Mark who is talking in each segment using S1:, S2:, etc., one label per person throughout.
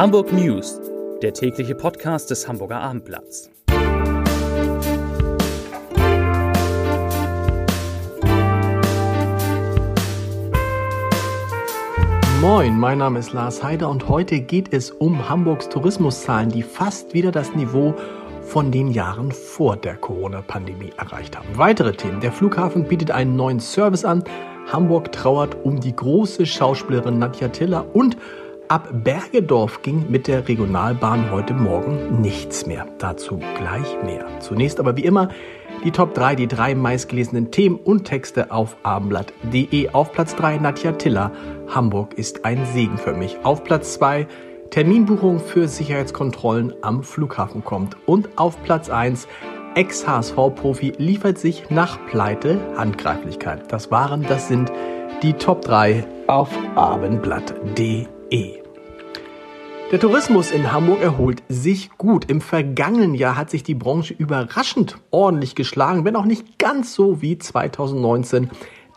S1: Hamburg News, der tägliche Podcast des Hamburger Abendblatts.
S2: Moin, mein Name ist Lars Heider und heute geht es um Hamburgs Tourismuszahlen, die fast wieder das Niveau von den Jahren vor der Corona-Pandemie erreicht haben. Weitere Themen. Der Flughafen bietet einen neuen Service an. Hamburg trauert um die große Schauspielerin Nadja Tiller und Ab Bergedorf ging mit der Regionalbahn heute Morgen nichts mehr. Dazu gleich mehr. Zunächst aber wie immer die Top 3, die drei meistgelesenen Themen und Texte auf abendblatt.de. Auf Platz 3 Nadja Tiller. Hamburg ist ein Segen für mich. Auf Platz 2 Terminbuchung für Sicherheitskontrollen am Flughafen kommt. Und auf Platz 1 Ex-HSV-Profi liefert sich nach Pleite Handgreiflichkeit. Das waren, das sind die Top 3 auf abendblatt.de. Der Tourismus in Hamburg erholt sich gut. Im vergangenen Jahr hat sich die Branche überraschend ordentlich geschlagen, wenn auch nicht ganz so wie 2019,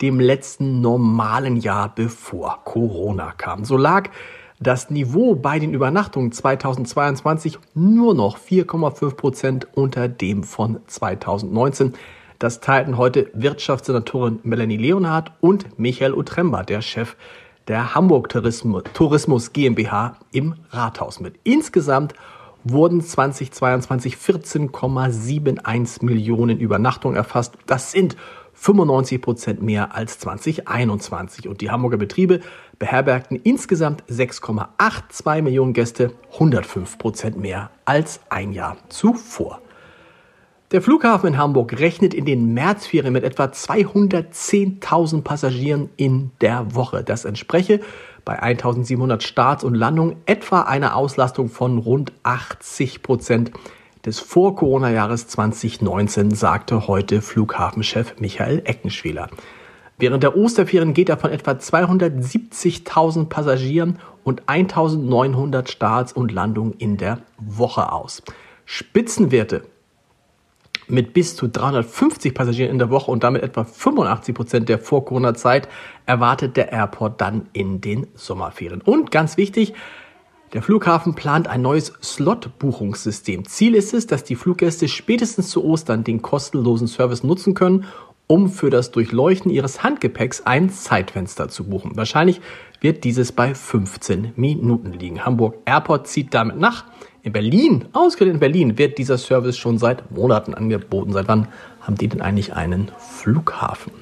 S2: dem letzten normalen Jahr bevor Corona kam. So lag das Niveau bei den Übernachtungen 2022 nur noch 4,5 Prozent unter dem von 2019. Das teilten heute Wirtschaftssenatorin Melanie Leonhardt und Michael Utremba, der Chef der Hamburg Tourismus, GmbH im Rathaus mit. Insgesamt wurden 2022 14,71 Millionen Übernachtungen erfasst. Das sind 95 Prozent mehr als 2021. Und die Hamburger Betriebe beherbergten insgesamt 6,82 Millionen Gäste, 105 Prozent mehr als ein Jahr zuvor. Der Flughafen in Hamburg rechnet in den Märzferien mit etwa 210.000 Passagieren in der Woche. Das entspreche bei 1700 Starts und Landungen etwa einer Auslastung von rund 80 Prozent des Vor-Corona-Jahres 2019, sagte heute Flughafenchef Michael Eckenschwiler. Während der Osterferien geht er von etwa 270.000 Passagieren und 1900 Starts und Landungen in der Woche aus. Spitzenwerte mit bis zu 350 Passagieren in der Woche und damit etwa 85 Prozent der Vor-Corona-Zeit erwartet der Airport dann in den Sommerferien. Und ganz wichtig, der Flughafen plant ein neues Slot-Buchungssystem. Ziel ist es, dass die Fluggäste spätestens zu Ostern den kostenlosen Service nutzen können, um für das Durchleuchten ihres Handgepäcks ein Zeitfenster zu buchen. Wahrscheinlich wird dieses bei 15 Minuten liegen. Hamburg Airport zieht damit nach. In Berlin, ausgerechnet in Berlin, wird dieser Service schon seit Monaten angeboten. Seit wann haben die denn eigentlich einen Flughafen?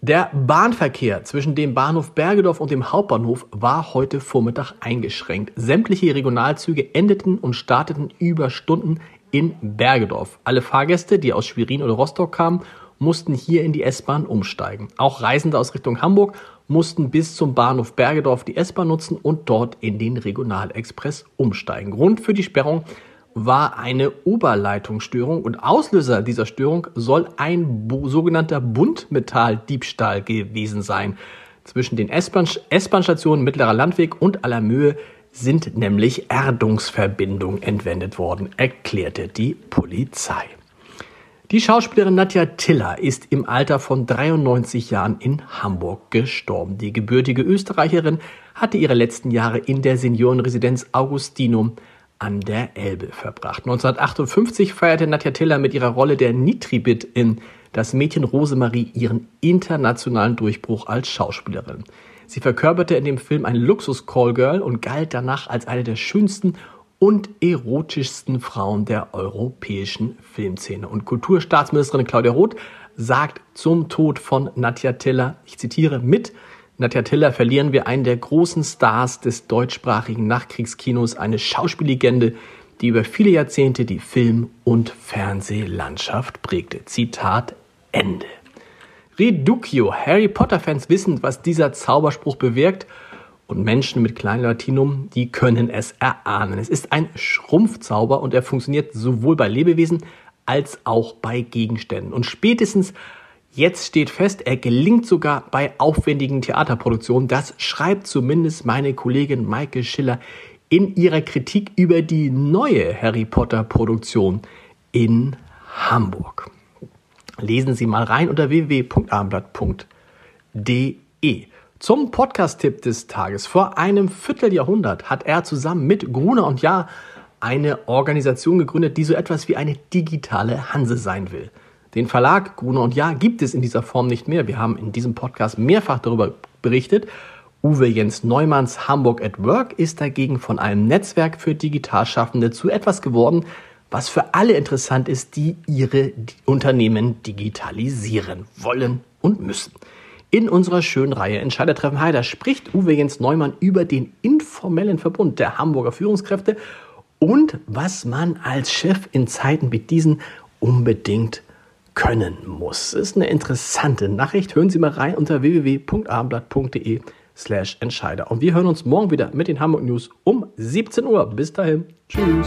S2: Der Bahnverkehr zwischen dem Bahnhof Bergedorf und dem Hauptbahnhof war heute Vormittag eingeschränkt. Sämtliche Regionalzüge endeten und starteten über Stunden in Bergedorf. Alle Fahrgäste, die aus Schwerin oder Rostock kamen, mussten hier in die S-Bahn umsteigen. Auch Reisende aus Richtung Hamburg mussten bis zum Bahnhof Bergedorf die S-Bahn nutzen und dort in den Regionalexpress umsteigen. Grund für die Sperrung war eine Oberleitungsstörung und Auslöser dieser Störung soll ein sogenannter Buntmetalldiebstahl gewesen sein. Zwischen den S-Bahn-Stationen Mittlerer Landweg und Allermöhe sind nämlich Erdungsverbindungen entwendet worden, erklärte die Polizei. Die Schauspielerin Nadja Tiller ist im Alter von 93 Jahren in Hamburg gestorben. Die gebürtige Österreicherin hatte ihre letzten Jahre in der Seniorenresidenz Augustinum an der Elbe verbracht. 1958 feierte Nadja Tiller mit ihrer Rolle der Nitribit in Das Mädchen Rosemarie ihren internationalen Durchbruch als Schauspielerin. Sie verkörperte in dem Film ein Luxus-Callgirl und galt danach als eine der schönsten und erotischsten Frauen der europäischen Filmszene. Und Kulturstaatsministerin Claudia Roth sagt zum Tod von Nadja Tiller, ich zitiere, mit Nadja Tiller verlieren wir einen der großen Stars des deutschsprachigen Nachkriegskinos, eine Schauspiellegende, die über viele Jahrzehnte die Film- und Fernsehlandschaft prägte. Zitat Ende. Reduccio. Harry Potter-Fans wissen, was dieser Zauberspruch bewirkt und Menschen mit kleinem Latinum, die können es erahnen. Es ist ein Schrumpfzauber und er funktioniert sowohl bei Lebewesen als auch bei Gegenständen. Und spätestens jetzt steht fest, er gelingt sogar bei aufwendigen Theaterproduktionen. Das schreibt zumindest meine Kollegin Maike Schiller in ihrer Kritik über die neue Harry Potter Produktion in Hamburg. Lesen Sie mal rein unter www.abendblatt.de. Zum Podcast-Tipp des Tages. Vor einem Vierteljahrhundert hat er zusammen mit Gruner und Jahr eine Organisation gegründet, die so etwas wie eine digitale Hanse sein will. Den Verlag Gruner und Jahr gibt es in dieser Form nicht mehr. Wir haben in diesem Podcast mehrfach darüber berichtet. Uwe Jens Neumanns Hamburg at Work ist dagegen von einem Netzwerk für Digitalschaffende zu etwas geworden, was für alle interessant ist, die ihre Unternehmen digitalisieren wollen und müssen. In unserer schönen Reihe Entscheidertreffen Heider spricht Uwe Jens Neumann über den informellen Verbund der Hamburger Führungskräfte und was man als Chef in Zeiten wie diesen unbedingt können muss. Das ist eine interessante Nachricht. Hören Sie mal rein unter www.abendblatt.de slash Entscheider. Und wir hören uns morgen wieder mit den Hamburg News um 17 Uhr. Bis dahin. Tschüss.